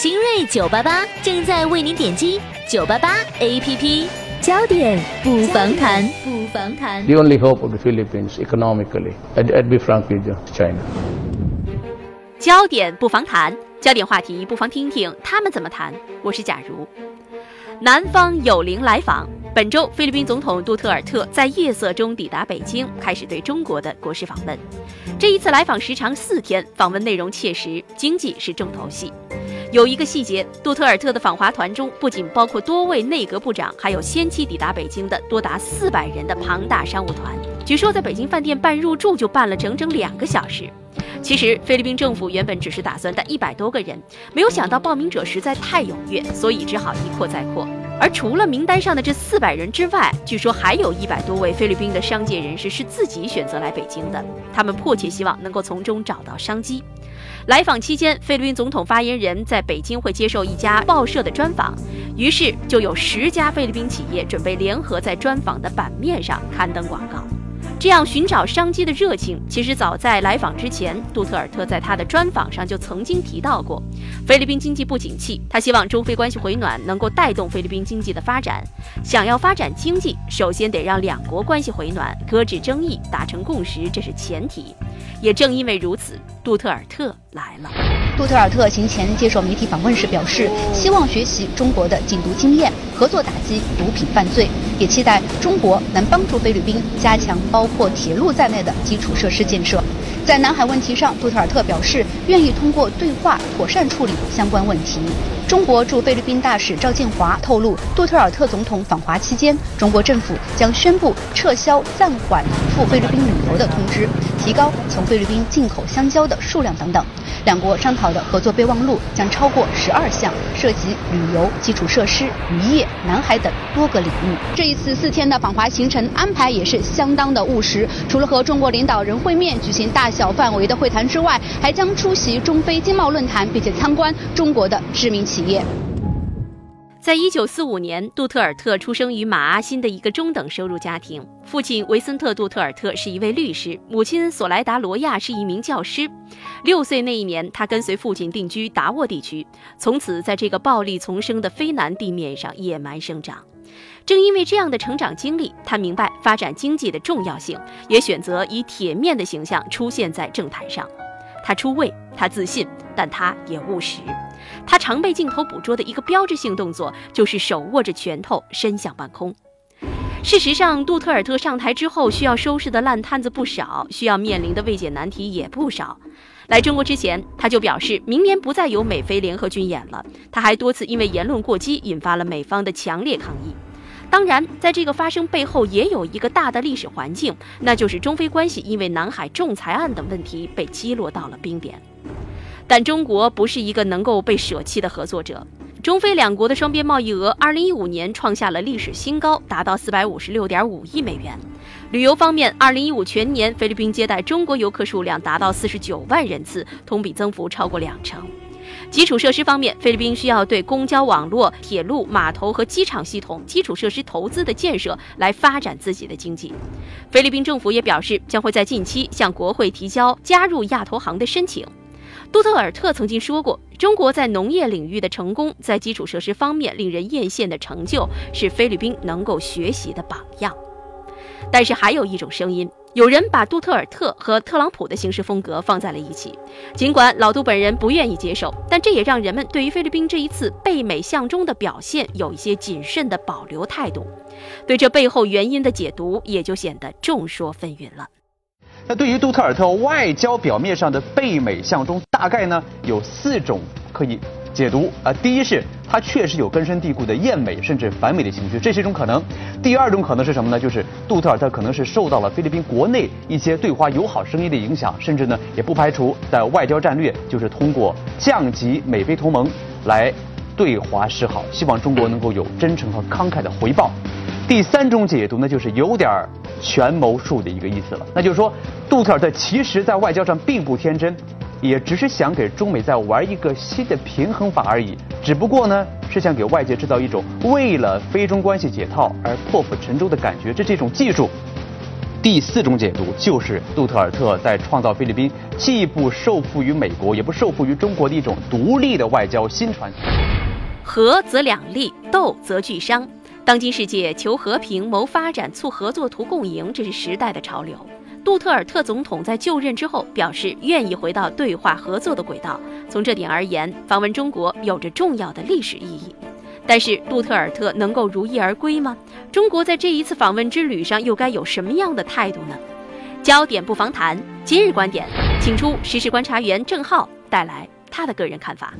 新锐九八八正在为您点击九八八 APP，焦点不妨谈，不妨谈。The only hope of the Philippines economically, I'd, I'd be frank with you, China. 焦点不妨谈，焦点话题不妨听听他们怎么谈。我是假如。南方有灵来访，本周菲律宾总统杜特尔特在夜色中抵达北京，开始对中国的国事访问。这一次来访时长四天，访问内容切实，经济是重头戏。有一个细节，杜特尔特的访华团中不仅包括多位内阁部长，还有先期抵达北京的多达四百人的庞大商务团。据说在北京饭店办入住就办了整整两个小时。其实菲律宾政府原本只是打算带一百多个人，没有想到报名者实在太踊跃，所以只好一扩再扩。而除了名单上的这四百人之外，据说还有一百多位菲律宾的商界人士是自己选择来北京的，他们迫切希望能够从中找到商机。来访期间，菲律宾总统发言人在北京会接受一家报社的专访，于是就有十家菲律宾企业准备联合在专访的版面上刊登广告。这样寻找商机的热情，其实早在来访之前，杜特尔特在他的专访上就曾经提到过，菲律宾经济不景气，他希望中菲关系回暖能够带动菲律宾经济的发展。想要发展经济，首先得让两国关系回暖，搁置争议，达成共识，这是前提。也正因为如此，杜特尔特来了。杜特尔特行前接受媒体访问时表示，希望学习中国的禁毒经验，合作打击毒品犯罪，也期待中国能帮助菲律宾加强包括铁路在内的基础设施建设。在南海问题上，杜特尔特表示愿意通过对话妥善处理相关问题。中国驻菲律宾大使赵建华透露，杜特尔特总统访华期间，中国政府将宣布撤销暂缓赴菲律宾旅游的通知，提高从菲律宾进口香蕉的数量等等。两国商讨的合作备忘录将超过十二项，涉及旅游、基础设施、渔业、南海等多个领域。这一次四天的访华行程安排也是相当的务实，除了和中国领导人会面、举行大小范围的会谈之外，还将出席中非经贸论坛，并且参观中国的知名企业。在一九四五年，杜特尔特出生于马阿辛的一个中等收入家庭。父亲维森特·杜特尔特是一位律师，母亲索莱达·罗亚是一名教师。六岁那一年，他跟随父亲定居达沃地区，从此在这个暴力丛生的非南地面上野蛮生长。正因为这样的成长经历，他明白发展经济的重要性，也选择以铁面的形象出现在政坛上。他出位，他自信，但他也务实。他常被镜头捕捉的一个标志性动作，就是手握着拳头伸向半空。事实上，杜特尔特上台之后，需要收拾的烂摊子不少，需要面临的未解难题也不少。来中国之前，他就表示明年不再有美菲联合军演了。他还多次因为言论过激，引发了美方的强烈抗议。当然，在这个发生背后，也有一个大的历史环境，那就是中非关系因为南海仲裁案等问题被击落到了冰点。但中国不是一个能够被舍弃的合作者。中菲两国的双边贸易额，二零一五年创下了历史新高，达到四百五十六点五亿美元。旅游方面，二零一五全年菲律宾接待中国游客数量达到四十九万人次，同比增幅超过两成。基础设施方面，菲律宾需要对公交网络、铁路、码头和机场系统基础设施投资的建设来发展自己的经济。菲律宾政府也表示，将会在近期向国会提交加入亚投行的申请。杜特尔特曾经说过，中国在农业领域的成功，在基础设施方面令人艳羡的成就，是菲律宾能够学习的榜样。但是还有一种声音，有人把杜特尔特和特朗普的行事风格放在了一起。尽管老杜本人不愿意接受，但这也让人们对于菲律宾这一次背美向中的表现有一些谨慎的保留态度。对这背后原因的解读，也就显得众说纷纭了。那对于杜特尔特外交表面上的背美向中，大概呢有四种可以解读啊。第一是他确实有根深蒂固的厌美甚至反美的情绪，这是一种可能。第二种可能是什么呢？就是杜特尔特可能是受到了菲律宾国内一些对华友好声音的影响，甚至呢也不排除在外交战略就是通过降级美菲同盟来对华示好，希望中国能够有真诚和慷慨的回报。第三种解读呢，就是有点权谋术的一个意思了，那就是说，杜特尔特其实在外交上并不天真，也只是想给中美再玩一个新的平衡法而已，只不过呢，是想给外界制造一种为了非中关系解套而破釜沉舟的感觉，这是一种技术。第四种解读就是杜特尔特在创造菲律宾既不受缚于美国，也不受缚于中国的一种独立的外交新传统。和则两利，斗则俱伤。当今世界求和平、谋发展、促合作、图共赢，这是时代的潮流。杜特尔特总统在就任之后表示愿意回到对话合作的轨道。从这点而言，访问中国有着重要的历史意义。但是，杜特尔特能够如意而归吗？中国在这一次访问之旅上又该有什么样的态度呢？焦点不妨谈今日观点，请出时事观察员郑浩带来他的个人看法。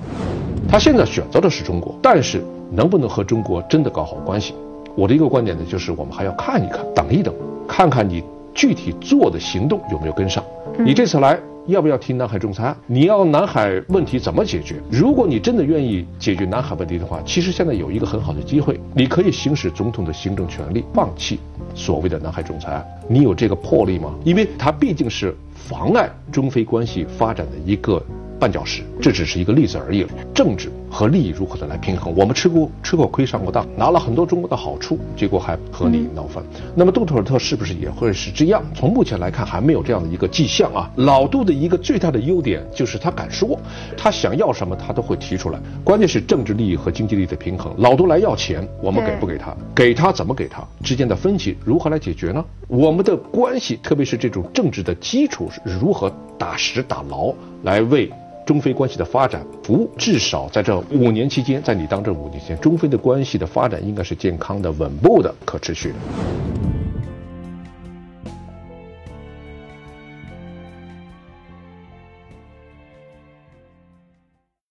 他现在选择的是中国，但是能不能和中国真的搞好关系？我的一个观点呢，就是我们还要看一看，等一等，看看你具体做的行动有没有跟上。你这次来要不要提南海仲裁？你要南海问题怎么解决？如果你真的愿意解决南海问题的话，其实现在有一个很好的机会，你可以行使总统的行政权力，放弃所谓的南海仲裁。你有这个魄力吗？因为它毕竟是妨碍中非关系发展的一个。绊脚石，这只是一个例子而已。政治和利益如何的来平衡？我们吃过吃过亏，上过当，拿了很多中国的好处，结果还和你闹翻。那么杜特尔特是不是也会是这样？从目前来看，还没有这样的一个迹象啊。老杜的一个最大的优点就是他敢说，他想要什么他都会提出来。关键是政治利益和经济利益的平衡。老杜来要钱，我们给不给他？给他怎么给他？之间的分歧如何来解决呢？我们的关系，特别是这种政治的基础是如何打实打牢，来为。中非关系的发展不，至少在这五年期间，在你当这五年期间，中非的关系的发展应该是健康的、稳步的、可持续的。